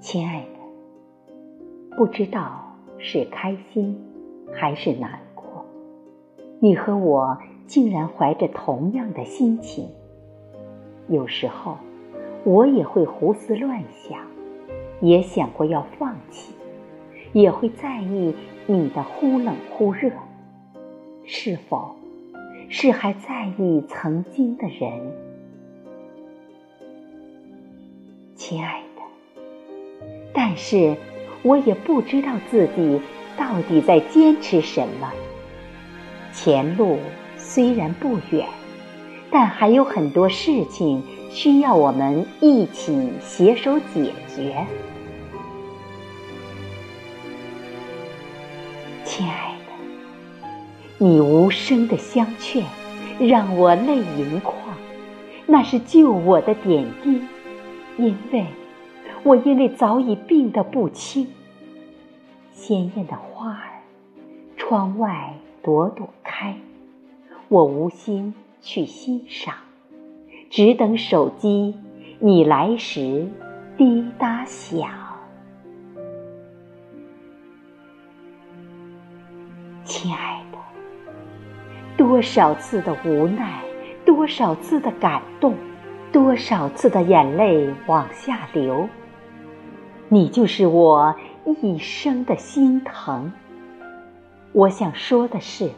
亲爱的，不知道是开心还是难过，你和我竟然怀着同样的心情。有时候，我也会胡思乱想，也想过要放弃，也会在意你的忽冷忽热，是否是还在意曾经的人？亲爱的。但是，我也不知道自己到底在坚持什么。前路虽然不远，但还有很多事情需要我们一起携手解决。亲爱的，你无声的相劝，让我泪盈眶，那是救我的点滴，因为。我因为早已病得不轻，鲜艳的花儿，窗外朵朵开，我无心去欣赏，只等手机你来时滴答响。亲爱的，多少次的无奈，多少次的感动，多少次的眼泪往下流。你就是我一生的心疼。我想说的是，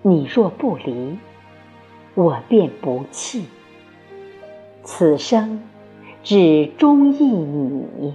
你若不离，我便不弃。此生只中意你。